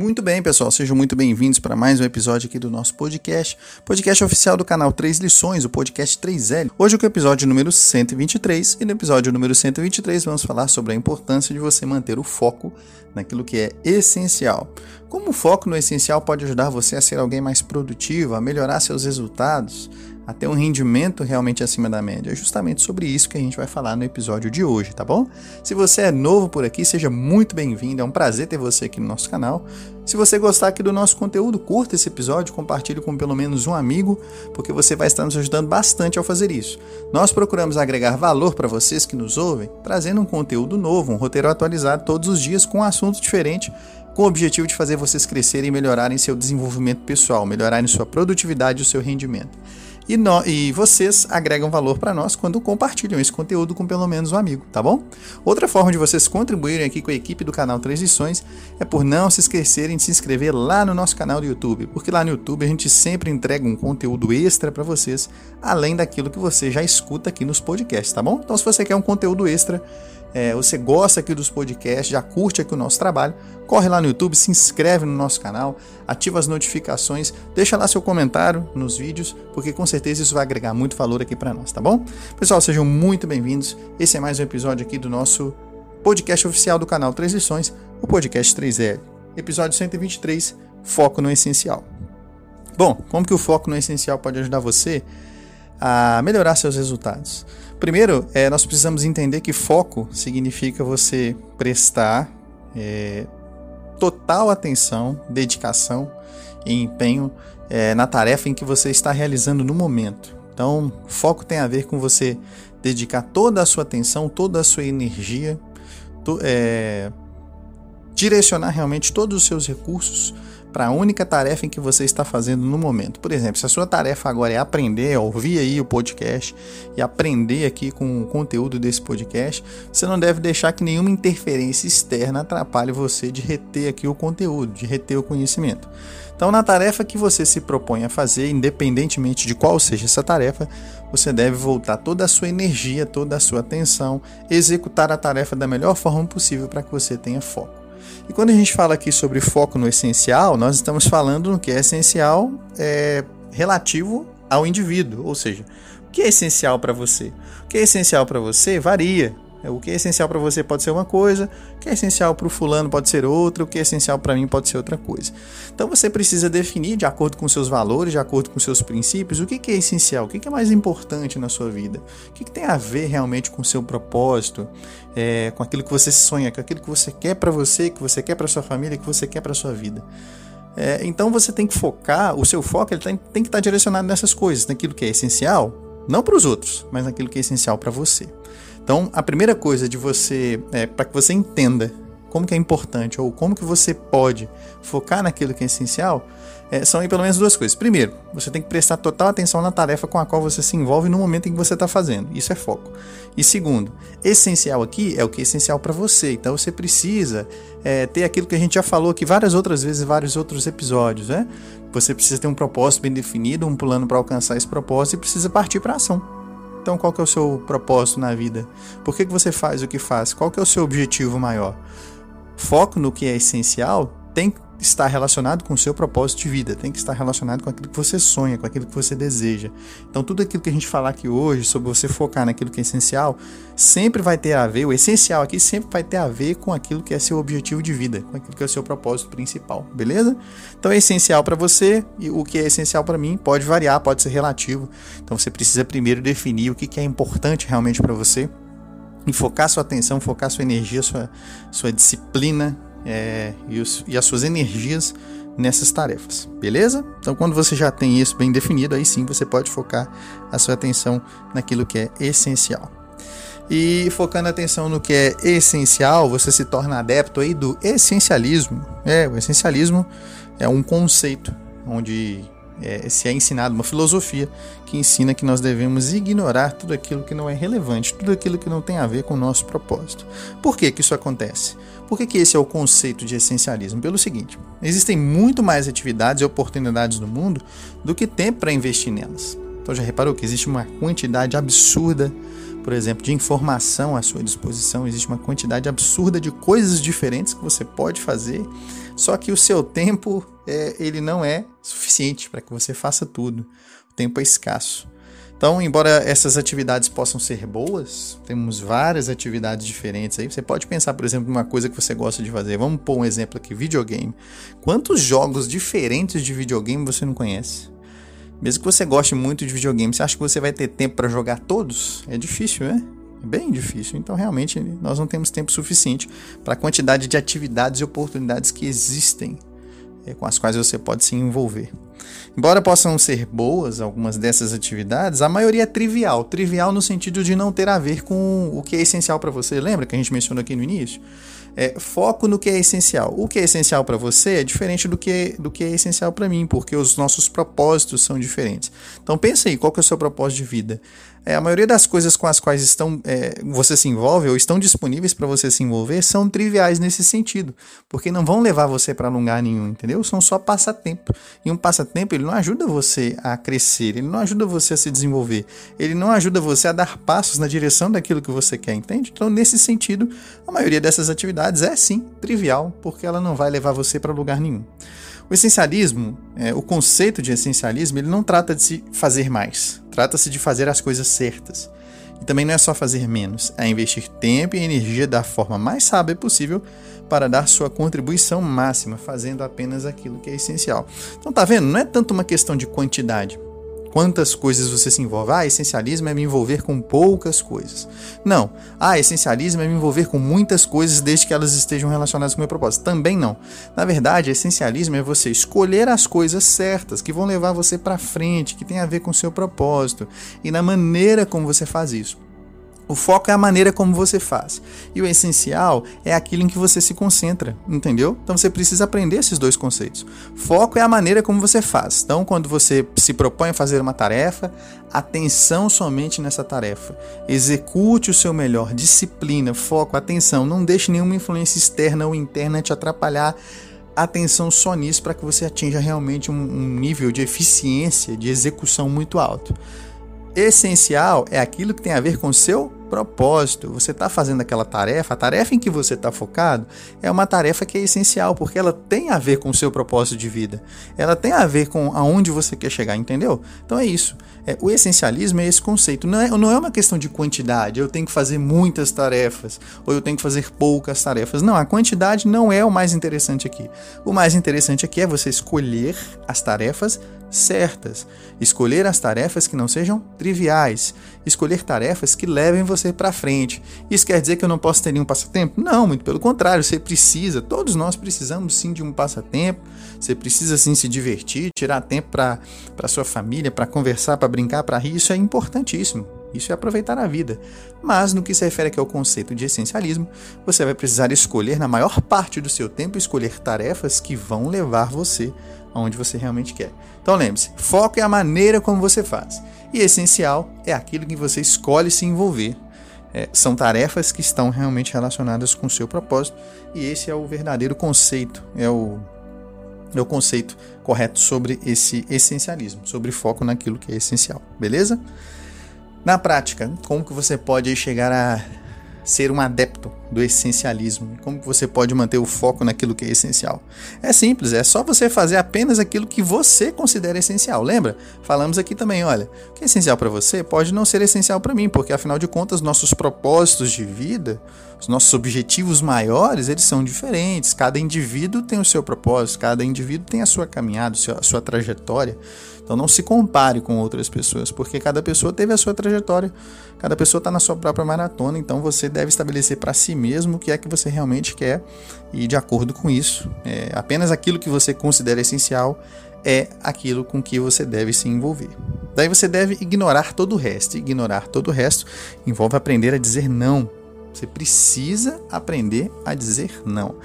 Muito bem, pessoal, sejam muito bem-vindos para mais um episódio aqui do nosso podcast, podcast oficial do canal 3 Lições, o podcast 3L. Hoje é o episódio número 123 e no episódio número 123 vamos falar sobre a importância de você manter o foco naquilo que é essencial. Como o foco no essencial pode ajudar você a ser alguém mais produtivo, a melhorar seus resultados, a ter um rendimento realmente acima da média. É justamente sobre isso que a gente vai falar no episódio de hoje, tá bom? Se você é novo por aqui, seja muito bem-vindo. É um prazer ter você aqui no nosso canal. Se você gostar aqui do nosso conteúdo, curta esse episódio, compartilhe com pelo menos um amigo, porque você vai estar nos ajudando bastante ao fazer isso. Nós procuramos agregar valor para vocês que nos ouvem, trazendo um conteúdo novo, um roteiro atualizado todos os dias com um assunto diferente com o objetivo de fazer vocês crescerem e melhorarem seu desenvolvimento pessoal, melhorarem sua produtividade e o seu rendimento. E, no, e vocês agregam valor para nós quando compartilham esse conteúdo com pelo menos um amigo, tá bom? Outra forma de vocês contribuírem aqui com a equipe do canal Transições é por não se esquecerem de se inscrever lá no nosso canal do YouTube, porque lá no YouTube a gente sempre entrega um conteúdo extra para vocês, além daquilo que você já escuta aqui nos podcasts, tá bom? Então se você quer um conteúdo extra, é, você gosta aqui dos podcasts, já curte aqui o nosso trabalho, corre lá no YouTube, se inscreve no nosso canal, ativa as notificações, deixa lá seu comentário nos vídeos, porque com certeza isso vai agregar muito valor aqui para nós, tá bom? Pessoal, sejam muito bem-vindos. Esse é mais um episódio aqui do nosso podcast oficial do canal Três Lições, o podcast 3L. Episódio 123, Foco no Essencial. Bom, como que o foco no essencial pode ajudar você a melhorar seus resultados? Primeiro, é, nós precisamos entender que foco significa você prestar é, total atenção, dedicação e empenho é, na tarefa em que você está realizando no momento. Então, foco tem a ver com você dedicar toda a sua atenção, toda a sua energia, to, é, direcionar realmente todos os seus recursos para a única tarefa em que você está fazendo no momento. Por exemplo, se a sua tarefa agora é aprender, ouvir aí o podcast e aprender aqui com o conteúdo desse podcast, você não deve deixar que nenhuma interferência externa atrapalhe você de reter aqui o conteúdo, de reter o conhecimento. Então, na tarefa que você se propõe a fazer, independentemente de qual seja essa tarefa, você deve voltar toda a sua energia, toda a sua atenção, executar a tarefa da melhor forma possível para que você tenha foco. E quando a gente fala aqui sobre foco no essencial, nós estamos falando no que é essencial é, relativo ao indivíduo, ou seja, o que é essencial para você? O que é essencial para você varia. O que é essencial para você pode ser uma coisa, o que é essencial para o fulano pode ser outra, o que é essencial para mim pode ser outra coisa. Então você precisa definir, de acordo com seus valores, de acordo com seus princípios, o que é essencial, o que é mais importante na sua vida, o que tem a ver realmente com o seu propósito, é, com aquilo que você sonha, com aquilo que você quer para você, que você quer para sua família, que você quer para sua vida. É, então você tem que focar, o seu foco ele tem, tem que estar direcionado nessas coisas, naquilo que é essencial, não para os outros, mas naquilo que é essencial para você. Então, a primeira coisa de você, é, para que você entenda como que é importante ou como que você pode focar naquilo que é essencial, é, são aí pelo menos duas coisas. Primeiro, você tem que prestar total atenção na tarefa com a qual você se envolve no momento em que você está fazendo. Isso é foco. E segundo, essencial aqui é o que é essencial para você. Então você precisa é, ter aquilo que a gente já falou aqui várias outras vezes vários outros episódios, né? Você precisa ter um propósito bem definido, um plano para alcançar esse propósito e precisa partir para ação. Então, qual que é o seu propósito na vida? Por que, que você faz o que faz? Qual que é o seu objetivo maior? Foco no que é essencial tem estar relacionado com o seu propósito de vida, tem que estar relacionado com aquilo que você sonha, com aquilo que você deseja. Então, tudo aquilo que a gente falar aqui hoje sobre você focar naquilo que é essencial, sempre vai ter a ver, o essencial aqui sempre vai ter a ver com aquilo que é seu objetivo de vida, com aquilo que é o seu propósito principal, beleza? Então, é essencial para você e o que é essencial para mim pode variar, pode ser relativo. Então, você precisa primeiro definir o que é importante realmente para você e focar sua atenção, focar sua energia, sua, sua disciplina é, e, os, e as suas energias nessas tarefas, beleza? Então, quando você já tem isso bem definido, aí sim você pode focar a sua atenção naquilo que é essencial. E focando a atenção no que é essencial, você se torna adepto aí do essencialismo. É, o essencialismo é um conceito onde é, se é ensinado uma filosofia que ensina que nós devemos ignorar tudo aquilo que não é relevante, tudo aquilo que não tem a ver com o nosso propósito. Por que, que isso acontece? Por que, que esse é o conceito de essencialismo? Pelo seguinte: existem muito mais atividades e oportunidades no mundo do que tempo para investir nelas. Então já reparou que existe uma quantidade absurda por exemplo, de informação à sua disposição, existe uma quantidade absurda de coisas diferentes que você pode fazer, só que o seu tempo é, ele não é suficiente para que você faça tudo. O tempo é escasso. Então, embora essas atividades possam ser boas, temos várias atividades diferentes aí. Você pode pensar, por exemplo, numa coisa que você gosta de fazer. Vamos pôr um exemplo aqui: videogame. Quantos jogos diferentes de videogame você não conhece? Mesmo que você goste muito de videogame, você acha que você vai ter tempo para jogar todos? É difícil, né? É bem difícil. Então, realmente, nós não temos tempo suficiente para a quantidade de atividades e oportunidades que existem é, com as quais você pode se envolver. Embora possam ser boas algumas dessas atividades, a maioria é trivial. Trivial no sentido de não ter a ver com o que é essencial para você. Lembra que a gente mencionou aqui no início? É, foco no que é essencial. O que é essencial para você é diferente do que, do que é essencial para mim, porque os nossos propósitos são diferentes. Então pense aí, qual que é o seu propósito de vida? É, a maioria das coisas com as quais estão, é, você se envolve ou estão disponíveis para você se envolver são triviais nesse sentido, porque não vão levar você para lugar nenhum, entendeu? São só passatempo. E um passatempo ele não ajuda você a crescer, ele não ajuda você a se desenvolver, ele não ajuda você a dar passos na direção daquilo que você quer, entende? Então, nesse sentido, a maioria dessas atividades é sim trivial, porque ela não vai levar você para lugar nenhum. O essencialismo, é, o conceito de essencialismo, ele não trata de se fazer mais, trata-se de fazer as coisas certas. E também não é só fazer menos, é investir tempo e energia da forma mais sábia possível para dar sua contribuição máxima, fazendo apenas aquilo que é essencial. Então tá vendo? Não é tanto uma questão de quantidade, quantas coisas você se envolve. Ah, essencialismo é me envolver com poucas coisas. Não. Ah, essencialismo é me envolver com muitas coisas desde que elas estejam relacionadas com o meu propósito. Também não. Na verdade, essencialismo é você escolher as coisas certas que vão levar você para frente, que tem a ver com o seu propósito e na maneira como você faz isso. O foco é a maneira como você faz. E o essencial é aquilo em que você se concentra, entendeu? Então você precisa aprender esses dois conceitos. Foco é a maneira como você faz. Então, quando você se propõe a fazer uma tarefa, atenção somente nessa tarefa. Execute o seu melhor, disciplina, foco, atenção. Não deixe nenhuma influência externa ou interna te atrapalhar atenção só nisso para que você atinja realmente um, um, nível de eficiência, de execução muito alto. Essencial é aquilo que tem a ver com o seu propósito. Você está fazendo aquela tarefa, a tarefa em que você está focado é uma tarefa que é essencial, porque ela tem a ver com o seu propósito de vida. Ela tem a ver com aonde você quer chegar, entendeu? Então é isso. É, o essencialismo é esse conceito. Não é, não é uma questão de quantidade, eu tenho que fazer muitas tarefas, ou eu tenho que fazer poucas tarefas. Não, a quantidade não é o mais interessante aqui. O mais interessante aqui é você escolher as tarefas certas. Escolher as tarefas que não sejam triviais. Escolher tarefas que levem você para frente. Isso quer dizer que eu não posso ter nenhum passatempo? Não, muito pelo contrário, você precisa, todos nós precisamos sim de um passatempo. Você precisa sim se divertir, tirar tempo para sua família, para conversar, para brincar, para rir. Isso é importantíssimo. Isso é aproveitar a vida. Mas no que se refere aqui ao conceito de essencialismo, você vai precisar escolher na maior parte do seu tempo escolher tarefas que vão levar você aonde você realmente quer. Então lembre-se, foco é a maneira como você faz. E essencial é aquilo que você escolhe se envolver. É, são tarefas que estão realmente relacionadas com o seu propósito. E esse é o verdadeiro conceito, é o, é o conceito correto sobre esse essencialismo, sobre foco naquilo que é essencial. Beleza? Na prática, como que você pode chegar a ser um adepto do essencialismo? Como você pode manter o foco naquilo que é essencial? É simples, é só você fazer apenas aquilo que você considera essencial. Lembra? Falamos aqui também, olha, o que é essencial para você pode não ser essencial para mim, porque afinal de contas nossos propósitos de vida, os nossos objetivos maiores, eles são diferentes. Cada indivíduo tem o seu propósito, cada indivíduo tem a sua caminhada, a sua trajetória. Então não se compare com outras pessoas, porque cada pessoa teve a sua trajetória, cada pessoa está na sua própria maratona, então você deve estabelecer para si mesmo o que é que você realmente quer e de acordo com isso, é, apenas aquilo que você considera essencial é aquilo com que você deve se envolver. Daí você deve ignorar todo o resto. Ignorar todo o resto envolve aprender a dizer não você precisa aprender a dizer não.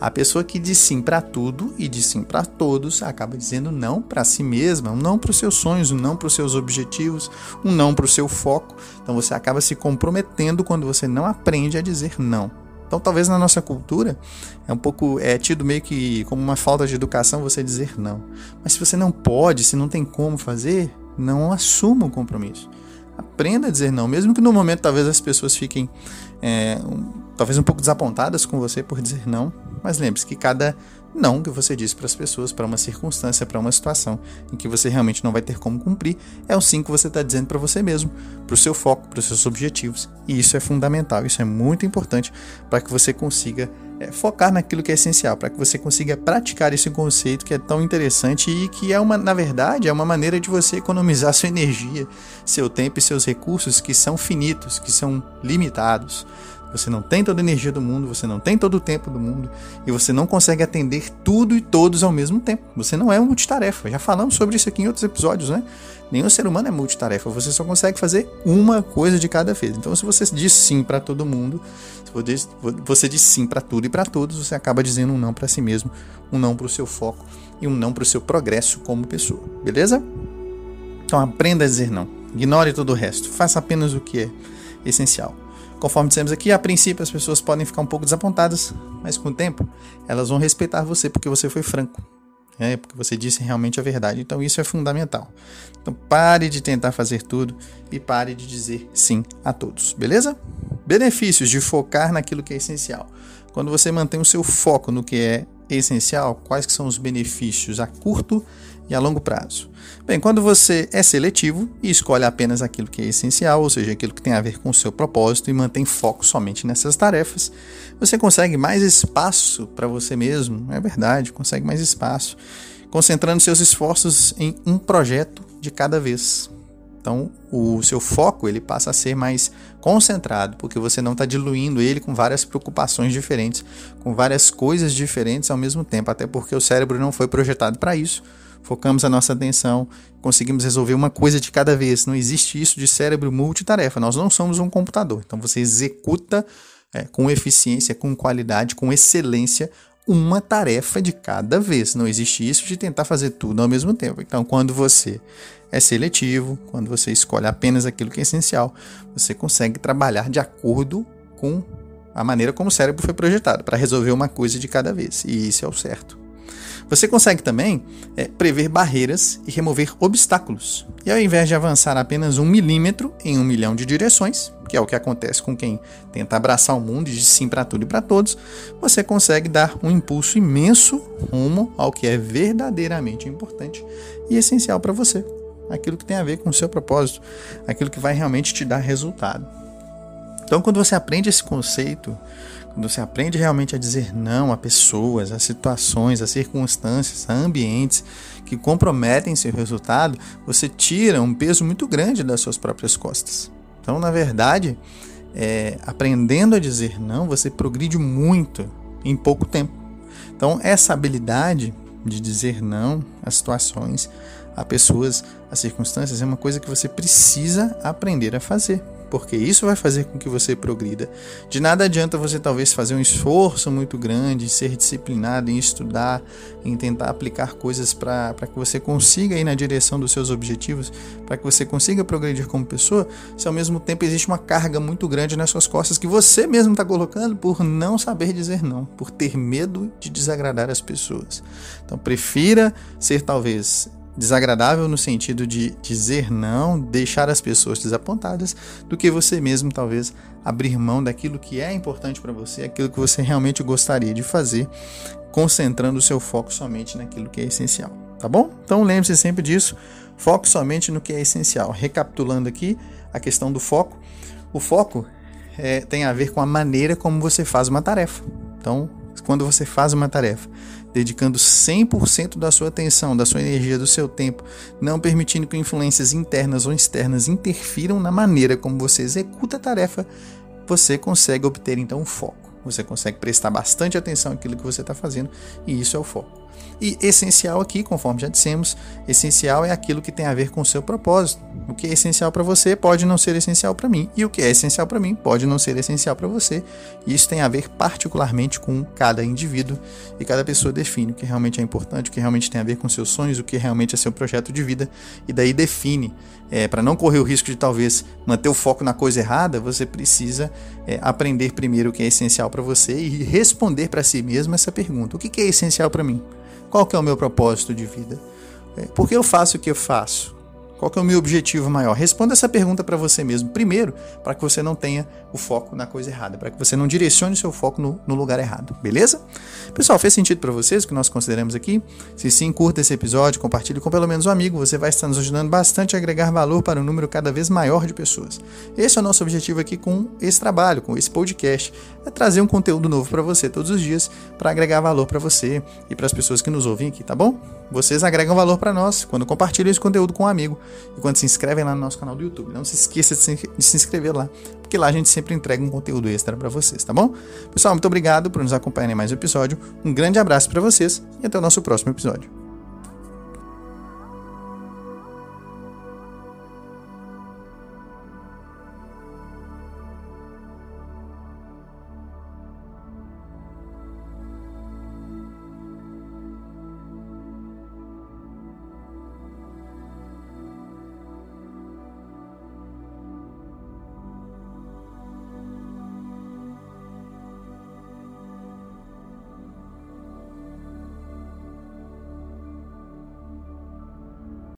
A pessoa que diz sim para tudo e diz sim para todos acaba dizendo não para si mesma, um não para os seus sonhos, um não para os seus objetivos, um não para o seu foco. Então você acaba se comprometendo quando você não aprende a dizer não. Então talvez na nossa cultura é um pouco é tido meio que como uma falta de educação você dizer não. Mas se você não pode, se não tem como fazer, não assuma o compromisso Aprenda a dizer não, mesmo que no momento talvez as pessoas fiquem é, um, talvez um pouco desapontadas com você por dizer não, mas lembre-se que cada não que você diz para as pessoas, para uma circunstância, para uma situação em que você realmente não vai ter como cumprir, é o sim que você está dizendo para você mesmo, para o seu foco, para os seus objetivos. E isso é fundamental, isso é muito importante para que você consiga é, focar naquilo que é essencial, para que você consiga praticar esse conceito que é tão interessante e que é uma, na verdade, é uma maneira de você economizar sua energia, seu tempo e seus recursos que são finitos, que são limitados. Você não tem toda a energia do mundo, você não tem todo o tempo do mundo e você não consegue atender tudo e todos ao mesmo tempo. Você não é multitarefa. Já falamos sobre isso aqui em outros episódios, né? Nenhum ser humano é multitarefa. Você só consegue fazer uma coisa de cada vez. Então, se você diz sim para todo mundo, se você diz sim para tudo e para todos, você acaba dizendo um não para si mesmo, um não para o seu foco e um não para o seu progresso como pessoa. Beleza? Então, aprenda a dizer não. Ignore todo o resto. Faça apenas o que é essencial. Conforme dissemos aqui, a princípio as pessoas podem ficar um pouco desapontadas, mas com o tempo elas vão respeitar você porque você foi franco. É, porque você disse realmente a verdade. Então isso é fundamental. Então pare de tentar fazer tudo e pare de dizer sim a todos, beleza? Benefícios de focar naquilo que é essencial. Quando você mantém o seu foco no que é essencial, quais que são os benefícios a curto e a longo prazo? Bem, quando você é seletivo e escolhe apenas aquilo que é essencial, ou seja, aquilo que tem a ver com o seu propósito e mantém foco somente nessas tarefas, você consegue mais espaço para você mesmo, é verdade, consegue mais espaço, concentrando seus esforços em um projeto de cada vez. Então, o seu foco ele passa a ser mais concentrado, porque você não está diluindo ele com várias preocupações diferentes, com várias coisas diferentes ao mesmo tempo, até porque o cérebro não foi projetado para isso focamos a nossa atenção, conseguimos resolver uma coisa de cada vez. Não existe isso de cérebro multitarefa. Nós não somos um computador. Então você executa é, com eficiência, com qualidade, com excelência uma tarefa de cada vez. Não existe isso de tentar fazer tudo ao mesmo tempo. Então, quando você é seletivo, quando você escolhe apenas aquilo que é essencial, você consegue trabalhar de acordo com a maneira como o cérebro foi projetado para resolver uma coisa de cada vez. E isso é o certo. Você consegue também é, prever barreiras e remover obstáculos. E ao invés de avançar apenas um milímetro em um milhão de direções, que é o que acontece com quem tenta abraçar o mundo e diz sim para tudo e para todos, você consegue dar um impulso imenso rumo ao que é verdadeiramente importante e essencial para você. Aquilo que tem a ver com o seu propósito, aquilo que vai realmente te dar resultado. Então, quando você aprende esse conceito, quando você aprende realmente a dizer não a pessoas, a situações, a circunstâncias, a ambientes que comprometem seu resultado, você tira um peso muito grande das suas próprias costas. Então, na verdade, é, aprendendo a dizer não, você progride muito em pouco tempo. Então, essa habilidade de dizer não a situações, a pessoas, a circunstâncias, é uma coisa que você precisa aprender a fazer porque isso vai fazer com que você progrida. De nada adianta você talvez fazer um esforço muito grande, ser disciplinado em estudar, em tentar aplicar coisas para que você consiga ir na direção dos seus objetivos, para que você consiga progredir como pessoa, se ao mesmo tempo existe uma carga muito grande nas suas costas que você mesmo está colocando por não saber dizer não, por ter medo de desagradar as pessoas. Então prefira ser talvez desagradável no sentido de dizer não, deixar as pessoas desapontadas, do que você mesmo talvez abrir mão daquilo que é importante para você, aquilo que você realmente gostaria de fazer, concentrando o seu foco somente naquilo que é essencial, tá bom? Então lembre-se sempre disso, foque somente no que é essencial. Recapitulando aqui a questão do foco, o foco é, tem a ver com a maneira como você faz uma tarefa. Então, quando você faz uma tarefa dedicando 100% da sua atenção, da sua energia, do seu tempo, não permitindo que influências internas ou externas interfiram na maneira como você executa a tarefa, você consegue obter então o foco. Você consegue prestar bastante atenção àquilo que você está fazendo e isso é o foco. E essencial aqui, conforme já dissemos, essencial é aquilo que tem a ver com o seu propósito. O que é essencial para você pode não ser essencial para mim, e o que é essencial para mim pode não ser essencial para você. E isso tem a ver particularmente com cada indivíduo e cada pessoa define o que realmente é importante, o que realmente tem a ver com seus sonhos, o que realmente é seu projeto de vida, e daí define. É, para não correr o risco de talvez manter o foco na coisa errada, você precisa é, aprender primeiro o que é essencial para você e responder para si mesmo essa pergunta: o que é essencial para mim? Qual que é o meu propósito de vida? É, por que eu faço o que eu faço? Qual que é o meu objetivo maior? Responda essa pergunta para você mesmo primeiro, para que você não tenha o foco na coisa errada, para que você não direcione o seu foco no, no lugar errado, beleza? Pessoal, fez sentido para vocês o que nós consideramos aqui? Se sim, curta esse episódio, compartilhe com pelo menos um amigo, você vai estar nos ajudando bastante a agregar valor para um número cada vez maior de pessoas. Esse é o nosso objetivo aqui com esse trabalho, com esse podcast, é trazer um conteúdo novo para você todos os dias, para agregar valor para você e para as pessoas que nos ouvem aqui, tá bom? Vocês agregam valor para nós quando compartilham esse conteúdo com um amigo e quando se inscrevem lá no nosso canal do YouTube. Não se esqueça de se, inscrever lá, porque lá a gente sempre entrega um conteúdo extra para vocês, tá bom? Pessoal, muito obrigado por nos acompanhar em mais um episódio. Um grande abraço para vocês e até o nosso próximo episódio.